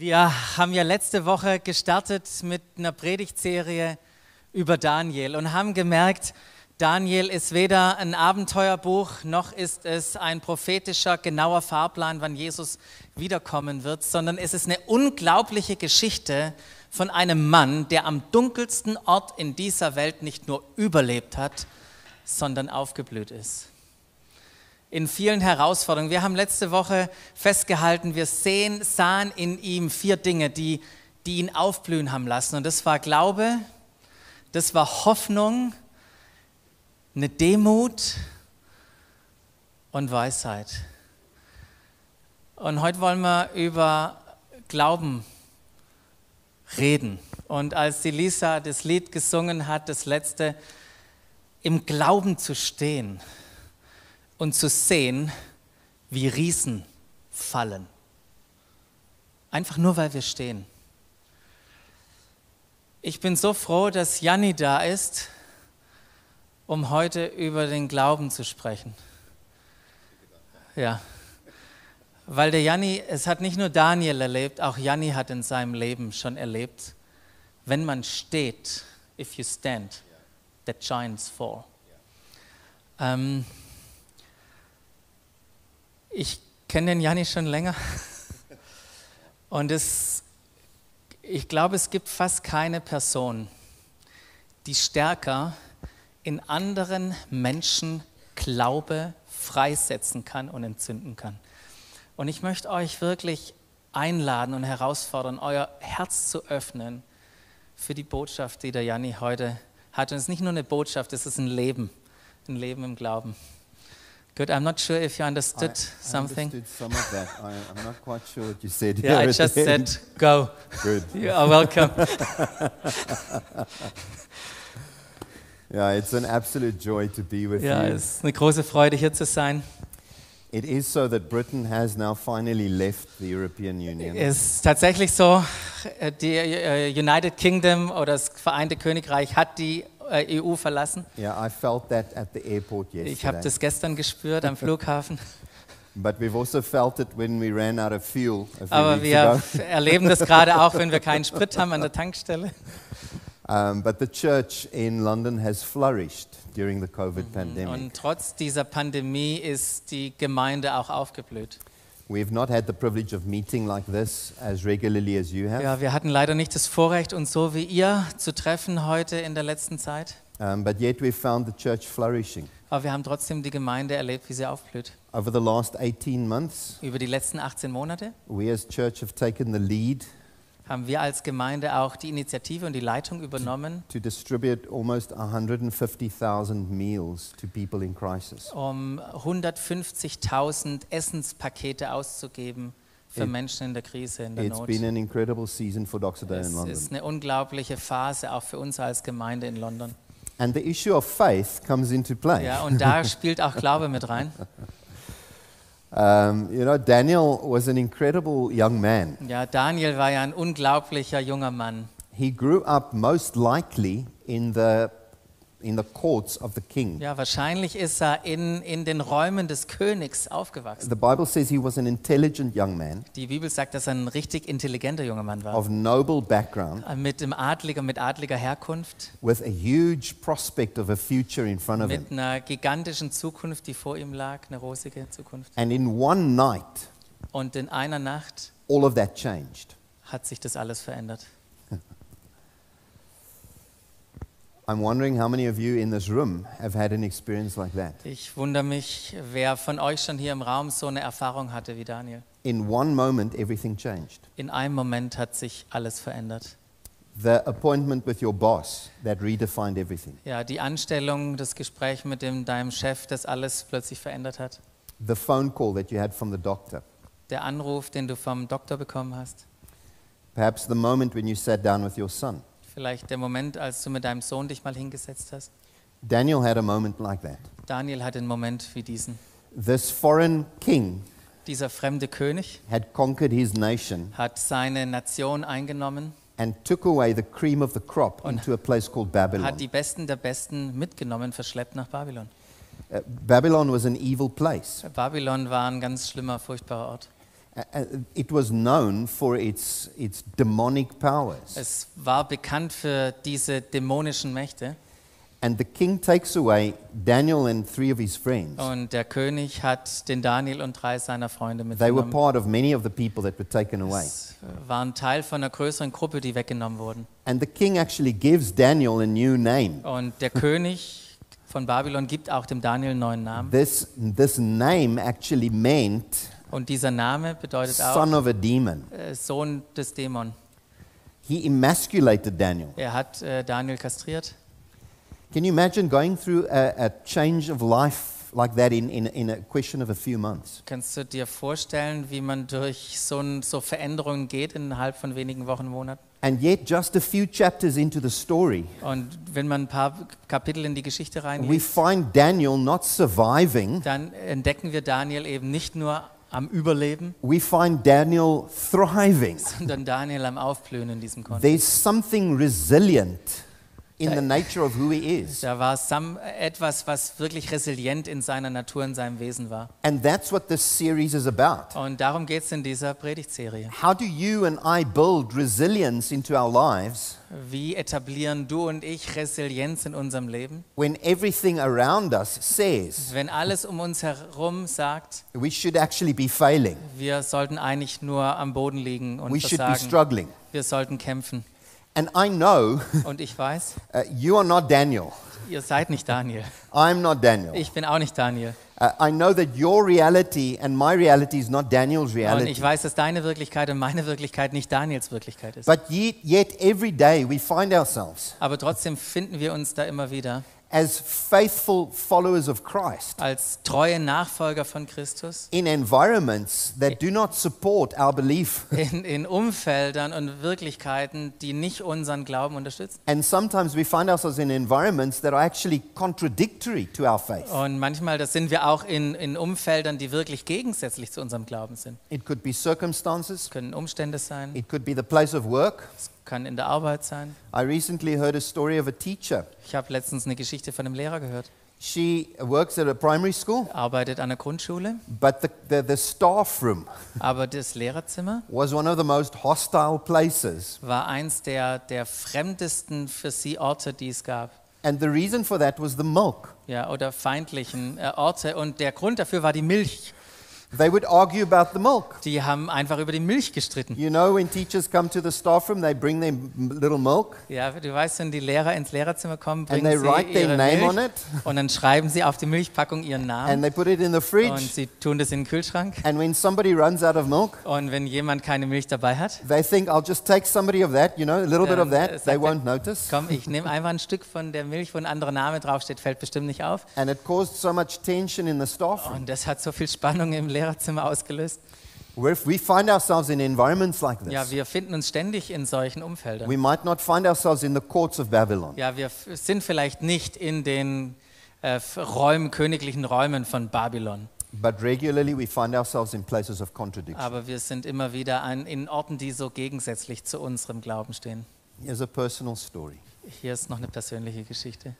Wir haben ja letzte Woche gestartet mit einer Predigtserie über Daniel und haben gemerkt, Daniel ist weder ein Abenteuerbuch noch ist es ein prophetischer, genauer Fahrplan, wann Jesus wiederkommen wird, sondern es ist eine unglaubliche Geschichte von einem Mann, der am dunkelsten Ort in dieser Welt nicht nur überlebt hat, sondern aufgeblüht ist in vielen Herausforderungen. Wir haben letzte Woche festgehalten, wir sehen, sahen in ihm vier Dinge, die, die ihn aufblühen haben lassen. Und das war Glaube, das war Hoffnung, eine Demut und Weisheit. Und heute wollen wir über Glauben reden. Und als die Lisa das Lied gesungen hat, das letzte, im Glauben zu stehen, und zu sehen, wie Riesen fallen. Einfach nur, weil wir stehen. Ich bin so froh, dass Janni da ist, um heute über den Glauben zu sprechen. Ja, weil der Janni, es hat nicht nur Daniel erlebt, auch Janni hat in seinem Leben schon erlebt, wenn man steht, if you stand, the giants fall. Ähm, ich kenne den Janni schon länger und es, ich glaube, es gibt fast keine Person, die stärker in anderen Menschen Glaube freisetzen kann und entzünden kann. Und ich möchte euch wirklich einladen und herausfordern, euer Herz zu öffnen für die Botschaft, die der Janni heute hat. Und es ist nicht nur eine Botschaft, es ist ein Leben, ein Leben im Glauben. Good. I'm not sure if you understood I, something. I understood some of that. I, am not quite sure what you said. Yeah, I just at the end. said go. Good. You are welcome. Yeah, it's an absolute joy to be with ja, you. es ist eine große Freude hier zu sein. It is so that Britain has now finally left the European Union. Es ist tatsächlich so, die äh, United Kingdom oder das Vereinte Königreich hat die EU verlassen. Yeah, I felt that at the airport Ich habe yesterday. das gestern gespürt am Flughafen. But we've also felt it when we ran out of fuel Aber wir erleben das gerade auch, wenn wir keinen Sprit haben an der Tankstelle. Um, but the church in London has flourished during the COVID pandemic. Und trotz dieser Pandemie ist die Gemeinde auch aufgeblüht. We've not had the privilege of meeting like this as regularly as you have. Ja, wir hatten leider nicht das Vorrecht, uns so wie ihr zu treffen heute in der letzten Zeit. Um, but yet we've found the church flourishing. Aber wir haben trotzdem die Gemeinde erlebt, wie sie aufblüht. Over the last 18 months, Über die letzten 18 Monate we as church have taken the lead haben wir als Gemeinde auch die Initiative und die Leitung übernommen, to distribute almost 150,000 meals to people in crisis. um 150.000 Essenspakete auszugeben für It- Menschen in der Krise, in der It's Not. been an incredible season for Day in Es London. ist eine unglaubliche Phase auch für uns als Gemeinde in London. And the issue of faith comes into play. Ja, und da spielt auch Glaube mit rein. Um, you know, Daniel was an incredible young man. Ja, Daniel war ja ein unglaublicher junger Mann. He grew up most likely in the, in the courts of the king. Ja, wahrscheinlich ist er in, in den Räumen des Königs aufgewachsen. The Bible says he was an intelligent young man Die Bibel sagt, dass er ein richtig intelligenter junger Mann war. of noble background Mit dem Adliger, mit adliger Herkunft, with a huge prospect of a future in front of him. mit einer gigantischen Zukunft, die vor ihm lag, eine rosige Zukunft. And in one night, Und in einer Nacht all of that changed. hat sich das alles verändert. I'm wondering how many of you in this room have had an experience like that. Ich wundere mich, wer von euch schon hier im Raum so eine Erfahrung hatte wie Daniel. In one moment, everything changed. In einem Moment hat sich alles verändert. The appointment with your boss that redefined everything. Ja, die Anstellung, das Gespräch mit dem, deinem Chef, das alles plötzlich verändert hat. The phone call that you had from the doctor. Der Anruf, den du vom Doktor bekommen hast. Perhaps the moment when you sat down with your son. Vielleicht der Moment, als du mit deinem Sohn dich mal hingesetzt hast. Daniel had a moment like that. Daniel hat einen Moment wie diesen. This foreign king Dieser fremde König had conquered his nation hat seine Nation eingenommen, and took away the cream of the crop into a place called Babylon. hat die Besten der Besten mitgenommen, verschleppt nach Babylon. Uh, Babylon was an evil place. Babylon war ein ganz schlimmer, furchtbarer Ort. Uh, uh, It was known for its, its demonic powers. Es war bekannt für diese dämonischen Mächte. And the king takes away Daniel and three of his friends. Und der König hat den Daniel und drei seiner Freunde They were mitgenommen. part of many of the people that were taken away. Es waren Teil von einer größeren Gruppe, die weggenommen wurden. And the king actually gives Daniel a new name. Und der König von Babylon gibt auch dem Daniel einen neuen Namen. This, this name actually meant Und dieser Name bedeutet auch son of a demon. äh, Sohn des Dämon. He emasculated Daniel. Er hat äh, Daniel kastriert. Can you imagine going through a, a change of life like that in, in, in a question of a few months? Kannst du dir vorstellen, wie man durch so, ein, so Veränderungen geht innerhalb von wenigen Wochen, Monaten? And yet, just a few chapters into the story, Und wenn man ein paar Kapitel in die Geschichte we reinliest, find Daniel not surviving, dann entdecken wir Daniel eben nicht nur am Überleben, we find Daniel thriving. sondern Daniel am Aufblühen in diesem Kontext. There's something resilient in the nature of who he is. Da war Sam etwas, was wirklich resilient in seiner Natur, in seinem Wesen war. And that's what this series is about. Und darum geht es in dieser Predigtserie. How do you and I build resilience into our lives Wie etablieren du und ich Resilienz in unserem Leben? when everything around us says Wenn alles um uns herum sagt, we should actually be failing, wir sollten eigentlich nur am Boden liegen und we should be versagen. struggling? Wir sollten kämpfen. And I know Und ich weiß, uh, you are not Daniel. ihr seid nicht Daniel. I'm not Daniel. Ich bin auch nicht Daniel. Uh, I know that your reality and my reality is not Daniel's Und reality. ich weiß, dass deine Wirklichkeit und meine Wirklichkeit nicht Daniels Wirklichkeit ist. But yet, yet, every day we find ourselves Aber trotzdem finden wir uns da immer wieder as faithful followers of Christ als treue Nachfolger von Christus in environments that do not support our belief. in, in Umfeldern und Wirklichkeiten, die nicht unseren Glauben unterstützen. And sometimes we find ourselves in environments that are actually contradictory to our faith. Und manchmal das sind wir auch in, in Umfeldern, die wirklich gegensätzlich zu unserem Glauben sind. It could be circumstances, können Umstände sein, it could be the place of work. Kann in der Arbeit sein. I recently heard a story of a teacher. Ich habe letztens eine Geschichte von einem Lehrer gehört. She works at a primary school, Arbeitet an der Grundschule, but the, the, the staff room aber das Lehrerzimmer was one of the most hostile places. war eins der, der fremdesten für sie Orte, die es gab. And the reason for that was the milk. Ja, oder feindlichen äh, Orte. Und der Grund dafür war die Milch. They would argue about the milk. Die haben einfach über die Milch gestritten. You know, when teachers come to the staff room, they bring their little milk Ja, du weißt, wenn die Lehrer ins Lehrerzimmer kommen, and bringen they sie write their ihre name Milch on it und dann schreiben sie auf die Milchpackung ihren and Namen they put it in the und fridge. sie tun das in den Kühlschrank. And when somebody runs out of milk, Und wenn jemand keine Milch dabei hat, they think, I'll just take somebody of that, you know, a little bit of that. They won't notice. komm, ich nehme einfach ein Stück von der Milch, wo ein anderer Name draufsteht, fällt bestimmt nicht auf. And it caused so much tension in the staff room. Und das hat so viel Spannung im Lehrerzimmer ausgelöst. Where if we find ourselves in environments like Ja, this, wir finden uns ständig in solchen Umfeldern. we might not find ourselves in the courts of Babylon. Ja, wir f- sind vielleicht nicht in den äh, f- Räumen, königlichen Räumen von Babylon, But regularly we find ourselves in places of contradiction. aber wir sind immer wieder an, in Orten, die so gegensätzlich zu unserem Glauben stehen. Here's a personal story. Hier ist noch eine persönliche Geschichte.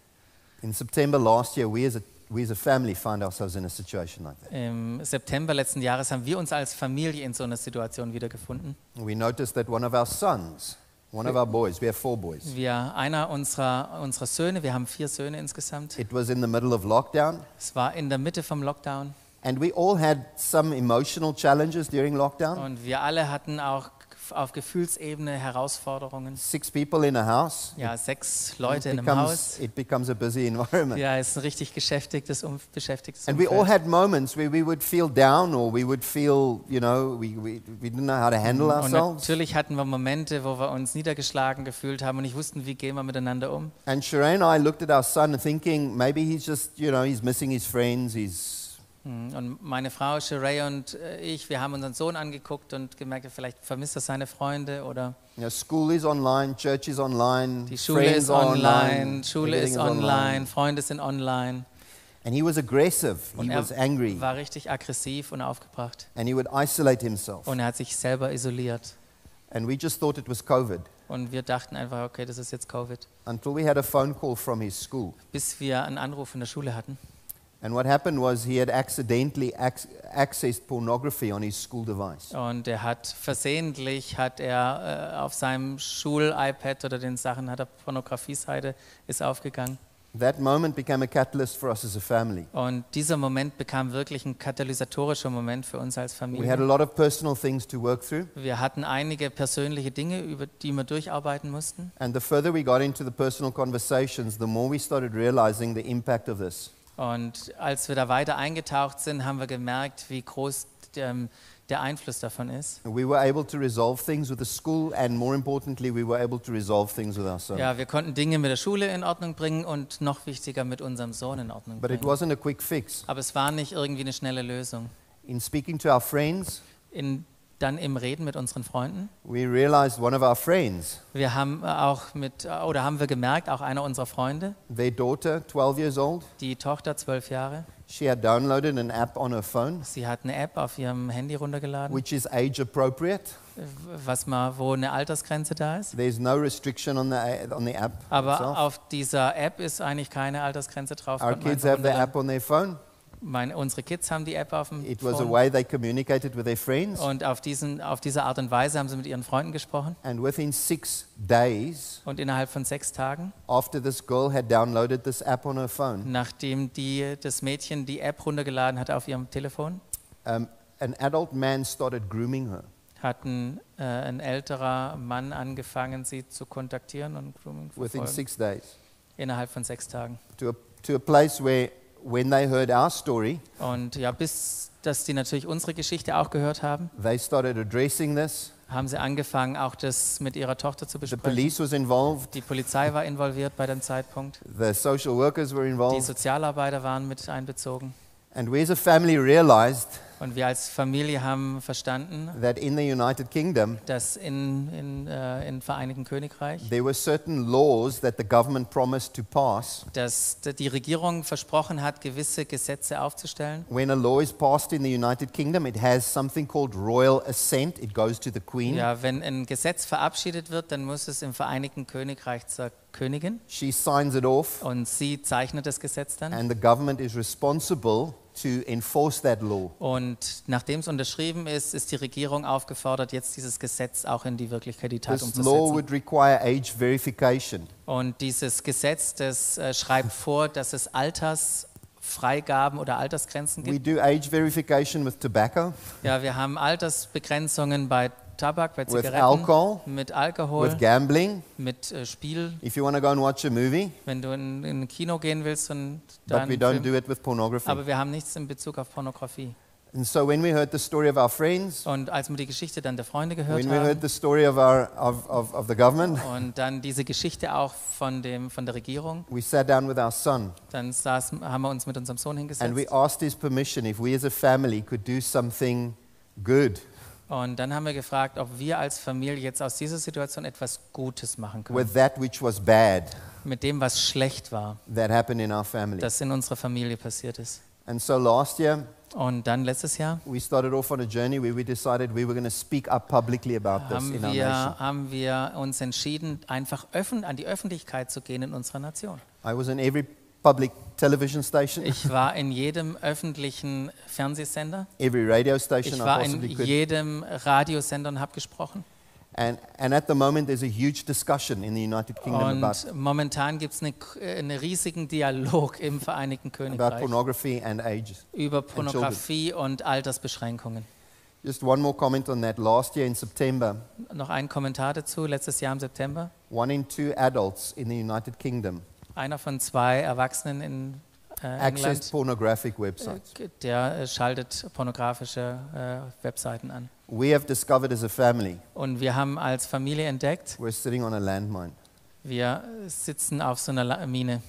In September last year, we as a, we as a family ourselves in a situation like that. Im September letzten Jahres haben wir uns als Familie in so einer Situation wiedergefunden. We noticed that one of our sons, one of our boys, we have four boys, Wir, einer unserer, unserer Söhne, wir haben vier Söhne insgesamt, it was in the middle of lockdown, es war in der Mitte vom Lockdown and we all had some emotional challenges during lockdown. und wir alle hatten auch auf Gefühlsebene Herausforderungen. Six people in a house. Ja, sechs Leute in einem becomes, Haus. it becomes a busy environment. Ja, es ist ein richtig geschäftigtes, um, beschäftigtes And we all Umfeld. had moments where we would feel down or we would feel, you know, we, we, we didn't know how to handle Und ourselves. natürlich hatten wir Momente, wo wir uns niedergeschlagen gefühlt haben und nicht wussten, wie gehen wir miteinander um. And Sheree and I looked at our son thinking maybe he's just, you know, he's missing his friends. He's, Und meine Frau Sheree und äh, ich, wir haben unseren Sohn angeguckt und gemerkt, vielleicht vermisst er seine Freunde oder know, school is online, church is online, die Schule friends ist are online, Schule ist online, Freunde sind online. And he was aggressive. Und he er was angry. war richtig aggressiv und aufgebracht. And he would isolate himself. Und er hat sich selber isoliert. And we just thought it was COVID Und wir dachten einfach, okay, das ist jetzt Covid. until we had a phone call from his school. Bis wir einen Anruf von der Schule hatten. And what happened was he had accidentally accessed pornography on his school device. Und er hat versehentlich, hat er äh, auf seinem Schul-iPad oder den Sachen, hat er Pornografie-Seite, ist aufgegangen. That moment became a catalyst for us as a family. Und dieser Moment bekam wirklich ein katalysatorischer Moment für uns als Familie. We had a lot of personal things to work through, Wir hatten einige persönliche Dinge, über die wir durcharbeiten mussten. and the further we got into the personal conversations, the more we started realizing the impact of this. Und als wir da weiter eingetaucht sind, haben wir gemerkt, wie groß der, der Einfluss davon ist. We were able to resolve things with the school, and more importantly, we were able to resolve things with our son. Ja, wir konnten Dinge mit der Schule in Ordnung bringen und noch wichtiger mit unserem Sohn in Ordnung But it bringen. wasn't a quick fix. Aber es war nicht irgendwie eine schnelle Lösung. In speaking to our friends, In, dann im Reden mit unseren Freunden. we realized one of our friends, Wir haben auch mit, oder haben wir gemerkt, auch einer unserer Freunde, daughter, 12 years old, die Tochter, zwölf Jahre, she had downloaded an app on her phone, sie hat eine App auf ihrem Handy runtergeladen, which is age appropriate. was mal, wo eine Altersgrenze da ist. There's no restriction on the, on the app. Aber itself. auf dieser App ist eigentlich keine Altersgrenze drauf. Our kids have the app on their phone. Meine, unsere Kids haben die App auf dem It was a Phone. way they communicated with their friends. Und auf, diesen, auf diese Art und Weise haben sie mit ihren Freunden gesprochen. And within six days, Und innerhalb von sechs Tagen, after this girl had downloaded this app on her phone, nachdem die, das Mädchen die App runtergeladen hat auf ihrem Telefon, um, an adult man started grooming her. hat ein, äh, ein älterer Mann angefangen, sie zu kontaktieren und Grooming within verfolgen. six days innerhalb von sechs Tagen. to a, to a place where, when they heard our story, Und ja, bis dass die natürlich unsere Geschichte auch gehört haben, they started addressing this. haben sie angefangen, auch das mit ihrer Tochter zu The besprechen. police was involved, Die Polizei war involviert bei dem Zeitpunkt. the social workers were Die involved, Sozialarbeiter waren mit einbezogen. and we as a family realized Und wir als Familie haben verstanden, that in the United Kingdom, dass in, in, äh, im Vereinigten Königreich, there were certain laws that the government promised to pass. dass die Regierung versprochen hat, gewisse Gesetze aufzustellen. When a law is passed in the United Kingdom, it has something called royal assent. It goes to the Queen. Ja, wenn ein Gesetz verabschiedet wird, dann muss es im Vereinigten Königreich zur Königin She signs it off, und sie zeichnet das Gesetz dann. and the government is responsible to enforce that law. Und nachdem es unterschrieben ist, ist die Regierung aufgefordert, jetzt dieses Gesetz auch in die Wirklichkeit, die Tat This law umzusetzen. would require age verification. Und dieses Gesetz, das äh, schreibt vor, dass es Altersfreigaben oder Altersgrenzen We gibt. do age verification with tobacco, Ja, wir haben Altersbegrenzungen bei Tabak, bei with Zigaretten, alcohol, mit Alkohol, with gambling. mit äh, Spiel. If you want to go and watch a movie, Wenn du in, in ein Kino gehen willst und but dann we don't Film, do it with pornography. aber wir haben nichts in Bezug auf Pornografie. And so when we heard the story of our friends, Und als wir die Geschichte dann der Freunde gehört when we heard haben the story of, our, of, of, of the government, und dann diese Geschichte auch von, dem, von der Regierung, we sat down with our son dann saßen, haben wir uns mit unserem Sohn and hingesetzt we asked his permission if we as a family could do something good und dann haben wir gefragt, ob wir als Familie jetzt aus dieser Situation etwas Gutes machen können. with that which was bad Mit dem, was schlecht war, that happened in our family. das in unserer Familie passiert ist. And so last year, Und dann letztes Jahr we started off on a journey where we decided we were going to speak up publicly about this haben in our wir, nation. haben wir uns entschieden, einfach öffn, an die Öffentlichkeit zu gehen in unserer Nation. I was in every public television station, Ich war in jedem öffentlichen Fernsehsender. every radio station Ich I war in possibly could. jedem Radiosender und habe gesprochen. And, and at the moment, there's a huge discussion in the United Kingdom about, Und momentan gibt es einen eine riesigen Dialog im Vereinigten about Königreich pornography and age. über Pornografie und Altersbeschränkungen. Just one more comment on that. Last year in September, Noch ein Kommentar dazu. Letztes Jahr im September. one in two adults in the United Kingdom Einer von zwei Erwachsenen in äh, accessed England, pornographic websites. äh, der äh, schaltet pornografische äh, Webseiten an. We have discovered as a family, Und wir haben als Familie entdeckt, we're sitting on a landmine. wir sitzen auf so einer La- Mine.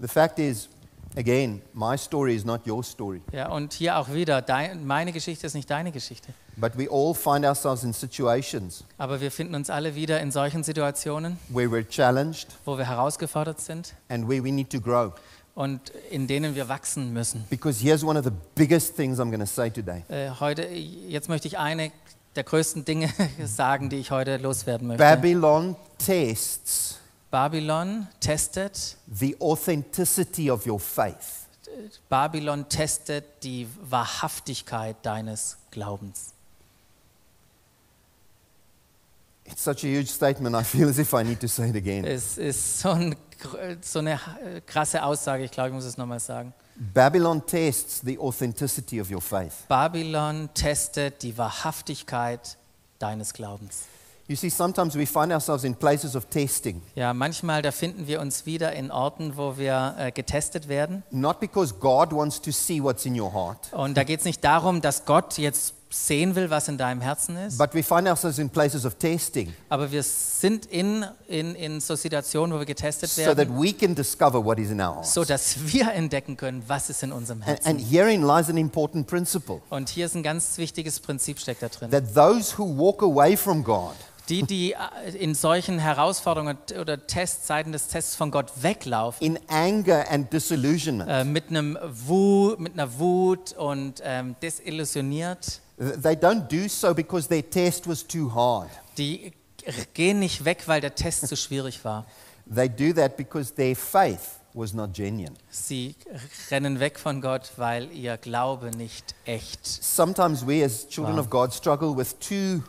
The fact is, again, my story is not your story, Ja, und hier auch wieder, dein, meine Geschichte ist nicht deine Geschichte. but we all find ourselves in situations Aber wir finden uns alle wieder in solchen Situationen, where we're challenged wo wir herausgefordert sind and where we need to grow. Und in denen wir wachsen müssen. Because here's one of the biggest things I'm going to say today. Äh, heute, jetzt möchte ich eine der größten Dinge sagen, die ich heute loswerden möchte. Babylon tests Babylon testet the authenticity of your faith. Babylon testet die Wahrhaftigkeit deines Glaubens. It's such a huge statement, I feel as if I need to say it again. Es ist so, ein, so eine äh, krasse Aussage, ich glaube, ich muss es nochmal sagen. Babylon tests the authenticity of your faith. Babylon testet die Wahrhaftigkeit deines Glaubens. You see, sometimes we find ourselves in places of testing, Ja, manchmal da finden wir uns wieder in Orten, wo wir äh, getestet werden. not because God wants to see what's in your heart, Und da geht es nicht darum, dass Gott jetzt sehen will, was in deinem Herzen ist, but we find ourselves in places of testing aber wir sind in, in, in so Situationen, wo wir getestet so that werden, we can discover what is in our hearts. so dass wir entdecken können, was ist in unserem And, Herzen. and herein lies an important principle Und hier ist ein ganz wichtiges Prinzip steckt da drin. that those who walk away from God Die, die äh, in solchen Herausforderungen oder Testzeiten des Tests von Gott weglaufen, in anger and disillusionment, äh, mit, einem Wut, mit einer Wut und ähm, desillusioniert, they don't do so because their test was too hard. die gehen nicht weg, weil der Test zu schwierig war. They do that because their faith was not genuine. Sie rennen weg von Gott, weil ihr Glaube nicht echt. Sometimes we, as children Wow. of God, struggle with two,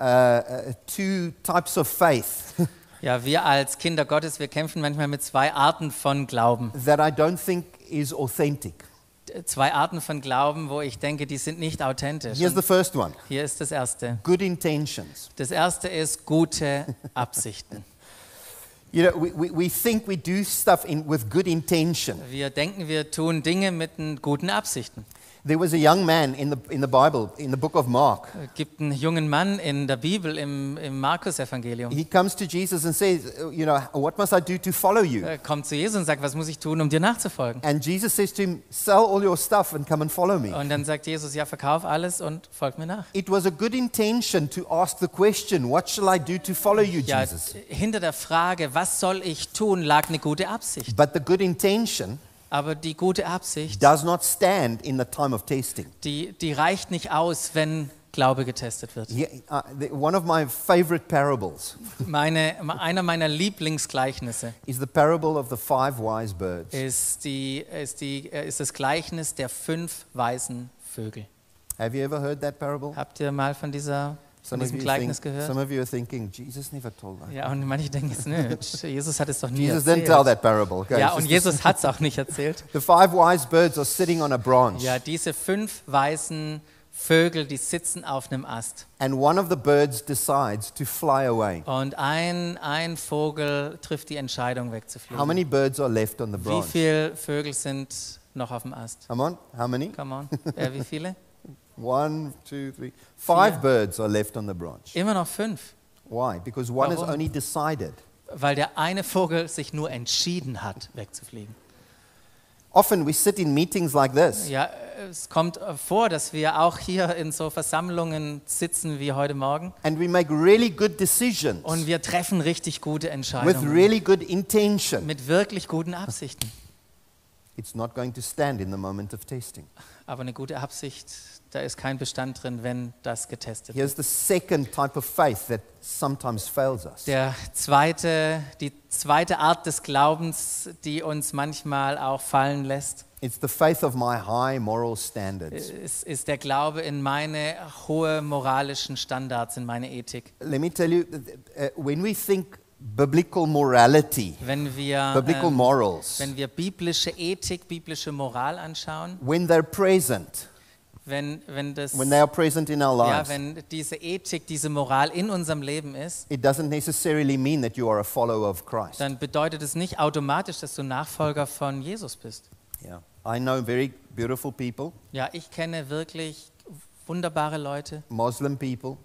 uh, uh, two types of faith Ja, wir als Kinder Gottes, wir kämpfen manchmal mit zwei Arten von Glauben. that I don't think is authentic. Zwei Arten von Glauben, wo ich denke, die sind nicht authentisch. Here's the first one hier ist das erste. good intentions. Das erste ist gute Absichten. You know, we, we, think we do stuff in, with good intention. Wir denken, wir tun Dinge mit guten Absichten. There was a young man in the, in the Bible, in the book of Mark. Es gibt einen jungen Mann in der Bibel, im, im Markus-Evangelium. He comes to Jesus and says, uh, You know, what must I do to follow you? Er kommt zu Jesus und sagt, was muss ich tun, um dir nachzufolgen? And Jesus says to him, Sell all your stuff and come and follow me. Und dann sagt Jesus, ja, verkauf alles und folg mir nach. It was a good intention to ask the question, What shall I do to follow you, Ja, Jesus? hinter der Frage, was soll ich tun, lag eine gute Absicht. But the good intention Aber die gute Absicht, does not stand in the time of testing. die, die reicht nicht aus, wenn Glaube getestet wird. He- uh, the- one of my favorite parables Meine, einer meiner Lieblingsgleichnisse is the parable of the five wise birds. ist, die, ist, die, äh, ist das Gleichnis der fünf weißen Vögel. Have you ever heard that parable? Habt ihr mal von, dieser, von Some of, diesem you Gleichnis think, gehört? some of you are thinking, Jesus never told that. Ja, und manche denken jetzt, Jesus hat es doch nie Jesus didn't tell erzählt. that parable. Okay, Ja, und Jesus hat es auch nicht erzählt. the five wise birds are sitting on a branch, Ja, diese fünf weißen Vögel, die sitzen auf einem Ast. and one of the birds decides to fly away. Und ein, ein Vogel trifft die Entscheidung How wegzufliegen. many birds are left on the Wie branch? viele Vögel sind noch auf dem Ast? Come on, how many? Come on. Äh, wie viele? One, two, three. Five Vier. birds are left on the branch. Immer noch fünf. Why? Because one has Warum? only decided. Weil der eine Vogel sich nur entschieden hat, wegzufliegen. Often we sit in meetings like this, Ja, es kommt vor, dass wir auch hier in so Versammlungen sitzen wie heute Morgen and we make really good decisions und wir treffen richtig gute with Entscheidungen really good intention. mit wirklich guten Absichten. It's not going to stand in the moment of testing. Aber eine gute Absicht, da ist kein Bestand drin, wenn das getestet wird. Here's the second type of faith that sometimes fails us. Der zweite, die zweite Art des Glaubens, die uns manchmal auch fallen lässt, It's the faith of my high moral standards. ist, ist der Glaube in meine hohe moralischen Standards, in meine Ethik. Let me tell you, uh, when we think biblical morality, Wenn wir, biblical ähm, morals, wenn wir biblische Ethik, biblische Moral anschauen, when they're present, wenn, wenn, das, when they are present in our ja, lives, wenn diese Ethik, diese Moral in unserem Leben ist, it doesn't necessarily mean that you are a follower of Christ. dann bedeutet es nicht automatisch, dass du Nachfolger von Jesus bist. Yeah. I know very beautiful people, Ja, ich kenne wirklich wunderbare Leute, Muslim people,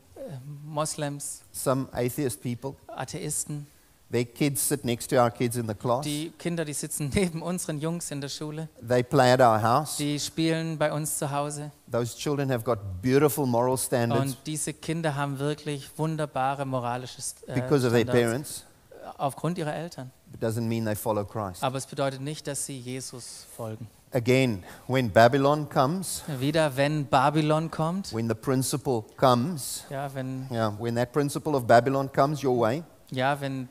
Moslems, some atheist people. Atheisten. Their kids sit next to our kids in the class. Die Kinder, die sitzen neben unseren Jungs in der Schule, They play at our house. die spielen bei uns zu Hause. Those children have got beautiful moral standards Und diese Kinder haben wirklich wunderbare moralische äh, because of their Standards parents. aufgrund ihrer Eltern. It doesn't mean they follow Christ. Aber es bedeutet nicht, dass sie Jesus folgen. Again, when Babylon comes, Wieder, wenn Babylon kommt, when the principle comes, ja, wenn, yeah, when that principle of Babylon comes your way, ja, wenn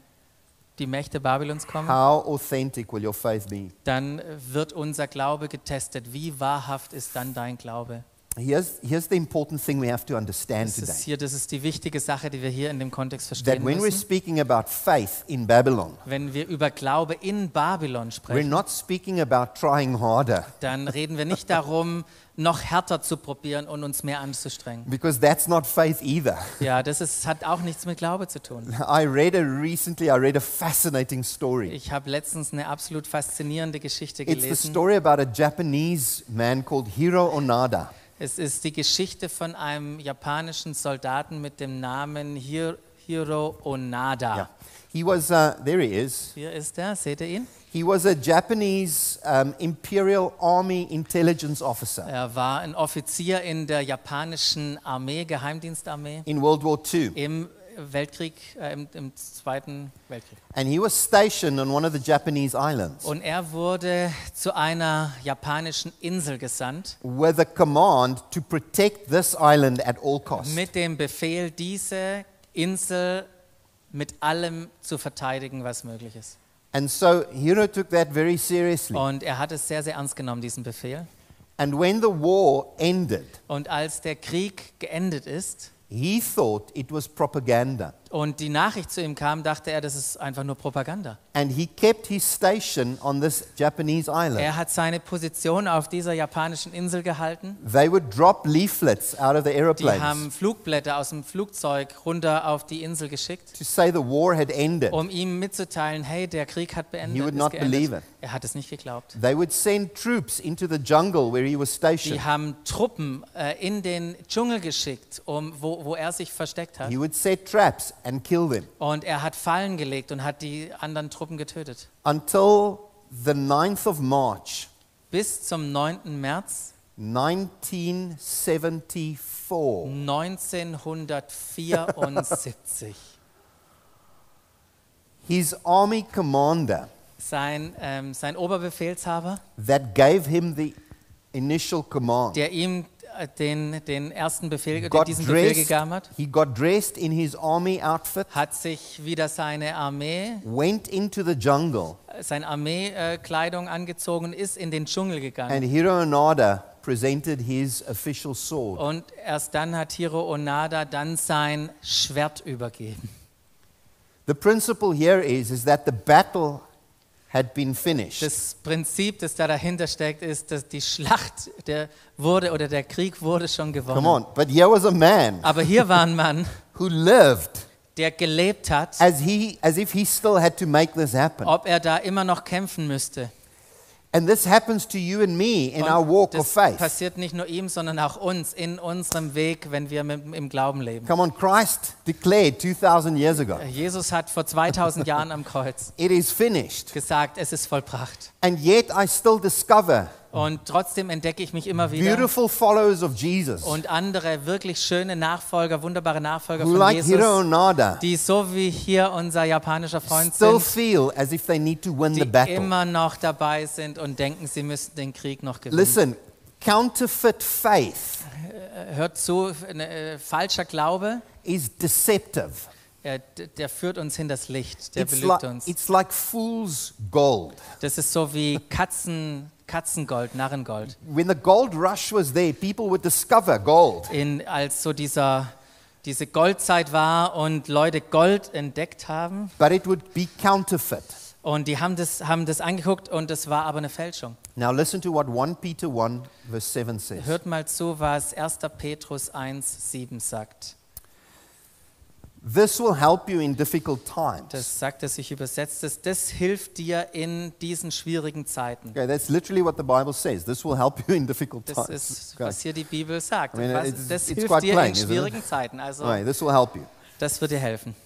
die Mächte Babylons kommen, how authentic will your faith be? dann wird unser Glaube getestet. Wie wahrhaft ist dann dein Glaube? Here's, here's the important thing we have to understand Das ist today. hier, das ist die wichtige Sache, die wir hier in dem Kontext That verstehen when we're müssen. speaking about faith in Babylon, Wenn wir über Glaube in Babylon we're sprechen, not speaking about trying harder dann reden wir nicht darum, noch härter zu probieren und uns mehr anzustrengen. because that's not faith either. Ja, das ist, hat auch nichts mit Glaube zu tun. I read a recently, I read a fascinating story. Ich habe letztens eine absolut faszinierende Geschichte It's the gelesen. story about a Japanese man called Hiro Onada. Es ist die Geschichte von einem japanischen Soldaten mit dem Namen Hir Hiro Onada. Yeah. He was, uh, there he is. Hier ist er, seht ihr ihn? He was a Japanese um, Imperial Army intelligence officer Er war ein Offizier in der japanischen Armee, Geheimdienstarmee, in World War II. im Weltkrieg, äh, im, im Zweiten Weltkrieg. And he was stationed on one of the Japanese islands Und er wurde zu einer japanischen Insel gesandt with a command to protect this island at all costs. mit dem Befehl, diese Insel mit allem zu verteidigen, was möglich ist. And so Hiro took that very seriously. Und er hat es sehr, sehr ernst genommen, diesen Befehl. And when the war ended, Und als der Krieg geendet ist he thought it was propaganda. Und die Nachricht zu ihm kam, dachte er, das ist einfach nur Propaganda. And he kept his station on this Japanese island. Er hat seine Position auf dieser japanischen Insel gehalten. They would drop leaflets out of the Die aeroplanes haben Flugblätter aus dem Flugzeug runter auf die Insel geschickt, to say the war had ended. um ihm mitzuteilen, hey, der Krieg hat beendet. He would not believe it. Er hat es nicht geglaubt. They would send troops into the jungle where he was stationed. Die haben Truppen äh, in den Dschungel geschickt, um, wo, wo er sich versteckt hat. He would set traps and kill them Und er hat Fallen gelegt und hat die anderen Truppen getötet. until the 9th of March, Bis zum 9. März 1974. 1974. His army commander sein, ähm, sein Oberbefehlshaber, that gave him the initial command der ihm den, den ersten Befehl, got diesen Befehl dressed, gegeben hat, he got dressed in his army outfit, hat sich wieder seine Armee, went into the jungle, äh, seine Armeekleidung angezogen und ist in den Dschungel gegangen. and Hiro Onada presented his official sword. Und erst dann hat Hiro Onada dann sein Schwert übergeben. The principle here is, is that the battle had been finished. Das Prinzip, das da dahinter steckt, ist, dass die Schlacht der wurde oder der Krieg wurde schon gewonnen. Come on. But here was a man Aber hier war ein Mann, who lived der gelebt hat, as, he, as if he still had to make this happen. ob er da immer noch kämpfen müsste. And this happens to you and me in Und our walk of faith. passiert nicht nur ihm, sondern auch uns in unserem Weg, wenn wir mit, im Glauben leben. Come on, Christ declared 2,000 years ago, äh, Jesus hat vor 2000 Jahren am Kreuz it is finished. gesagt, es ist vollbracht. And yet I still discover Und trotzdem entdecke ich mich immer wieder beautiful followers of Jesus und andere wirklich schöne Nachfolger, wunderbare Nachfolger von like Jesus, Onada, die so wie hier unser japanischer Freund still sind, feel as if they need to win the die battle. immer noch dabei sind und denken, sie müssten den Krieg noch gewinnen. Listen, counterfeit faith Hört zu, ne, äh, falscher Glaube, is deceptive. äh, d- der führt uns hinters Licht, der It's belügt like, uns. it's like fool's gold. Das ist so wie Katzen, Katzengold, Narrengold. When the gold rush was there, people would discover gold. In, als so dieser, diese Goldzeit war und Leute Gold entdeckt haben But it would be counterfeit. und die haben das, haben das angeguckt und es war aber eine Fälschung. Now listen to what 1 Peter 1 verse 7 says. Hört mal zu, was 1. Petrus 1, 7 sagt. This will help you in difficult times. Das sagt es sich übersetzt, das, das hilft dir in diesen schwierigen Zeiten. Okay, that's literally what the Bible says. This will help you in difficult Das times. ist, Okay. was hier die Bibel sagt. I mean, was, it's- das it's hilft dir plain, in schwierigen Zeiten. Also Okay, this will help you. das wird dir helfen.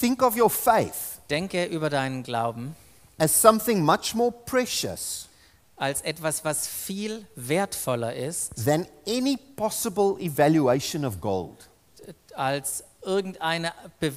Think of your faith Denke über deinen Glauben as something much more precious als etwas, was viel wertvoller ist than any possible evaluation of gold. als irgendeine Be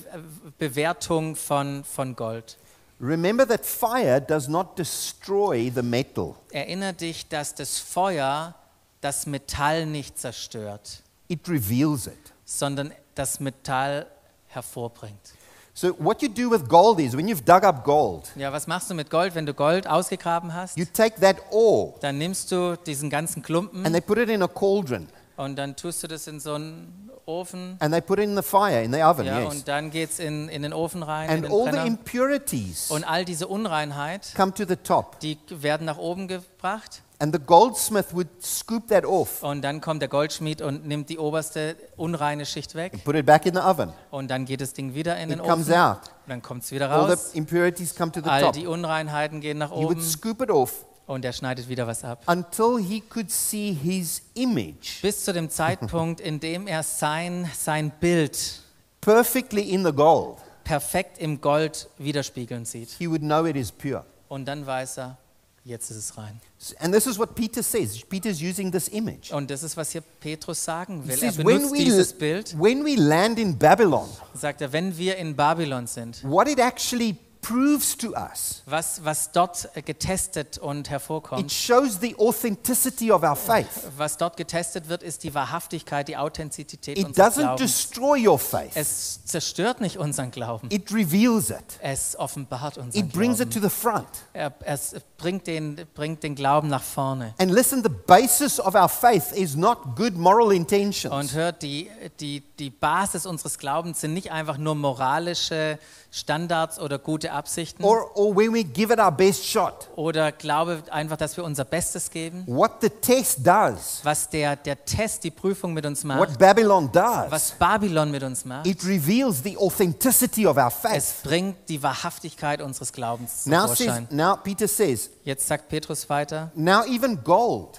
Bewertung von, von Gold. Remember that fire does not destroy the metal, Erinnere dich, dass das Feuer das Metall nicht zerstört, it reveals it. sondern das Metall hervorbringt. So, what you do with gold is when you've dug up gold, Ja, was machst du mit Gold, wenn du Gold ausgegraben hast? you take that ore Dann nimmst du diesen ganzen Klumpen and they put it in a cauldron und dann tust du das in so einen Ofen. and they put it in the fire, in the oven, Ja, yes. und dann geht es in, in den Ofen rein, in And den all the Brenner. impurities Und all diese Unreinheit, come to the top. die werden nach oben gebracht. And the goldsmith would scoop that off Und dann kommt der Goldschmied und nimmt die oberste unreine Schicht weg. and put it back in the oven. Und dann geht das Ding wieder in den It comes Ofen. out. Und dann kommt es wieder All raus. the impurities come to the All top. die Unreinheiten gehen nach He would oben. scoop it off Und er schneidet wieder was ab. until he could see his image Bis zu dem Zeitpunkt, in dem er sein, sein Bild perfectly in the gold. perfekt im Gold widerspiegeln sieht. He would know it is pure. Und dann weiß er, jetzt ist es rein. And this is what Peter says. Peter's using this image. Und das ist, was hier Petrus sagen will. Er says, when benutzt we, dieses Bild, when we land in Babylon, sagt er, wenn wir in Babylon sind, what it actually proves to us, was, was dort äh, getestet und it hervorkommt, shows the authenticity of our faith. was dort getestet wird, ist die Wahrhaftigkeit, die Authentizität It unseres doesn't Glaubens. destroy your faith, Es zerstört nicht unseren Glauben, it reveals it. es offenbart unseren It brings it Glauben. to the front. Er, es bringt den, bringt den Glauben nach vorne. And listen, the basis of our faith is not good moral Und intentions. hört, die, die, die Basis unseres Glaubens sind nicht einfach nur moralische Standards oder gute Absichten Or, or when we give it our best shot. oder Glaube einfach, dass wir unser Bestes geben. What the test does, Was der, der Test, die Prüfung mit uns what macht, Babylon does, was Babylon mit uns macht, it reveals the authenticity of our es faith. bringt die Wahrhaftigkeit unseres Glaubens zum Now, says, Vorschein. now Peter says, Jetzt sagt Petrus weiter, now even gold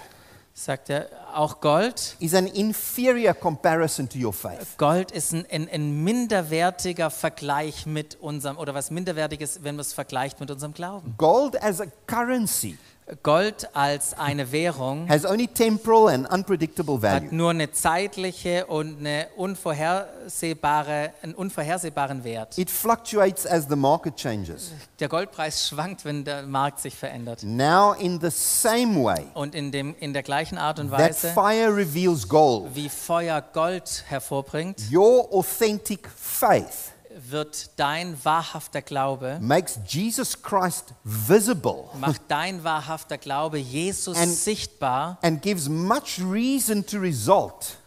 sagt er, auch Gold, is an inferior comparison to your faith. Gold ist ein, ein, ein minderwertiger Vergleich mit unserem, oder was minderwertiges, wenn man es vergleicht mit unserem Glauben. Gold as a currency Gold als eine Währung has only temporal and unpredictable hat value. nur eine zeitliche und eine unvorhersehbare, einen unvorhersehbaren Wert. It fluctuates as the market changes. Der Goldpreis schwankt, wenn der Markt sich verändert. Now, in the same way Und in, dem, in der gleichen Art und that Weise, fire reveals gold, wie Feuer Gold hervorbringt, your authentic faith wird dein wahrhafter Glaube, makes Jesus Christ visible macht dein wahrhafter Glaube Jesus And- sichtbar and gives much reason to result.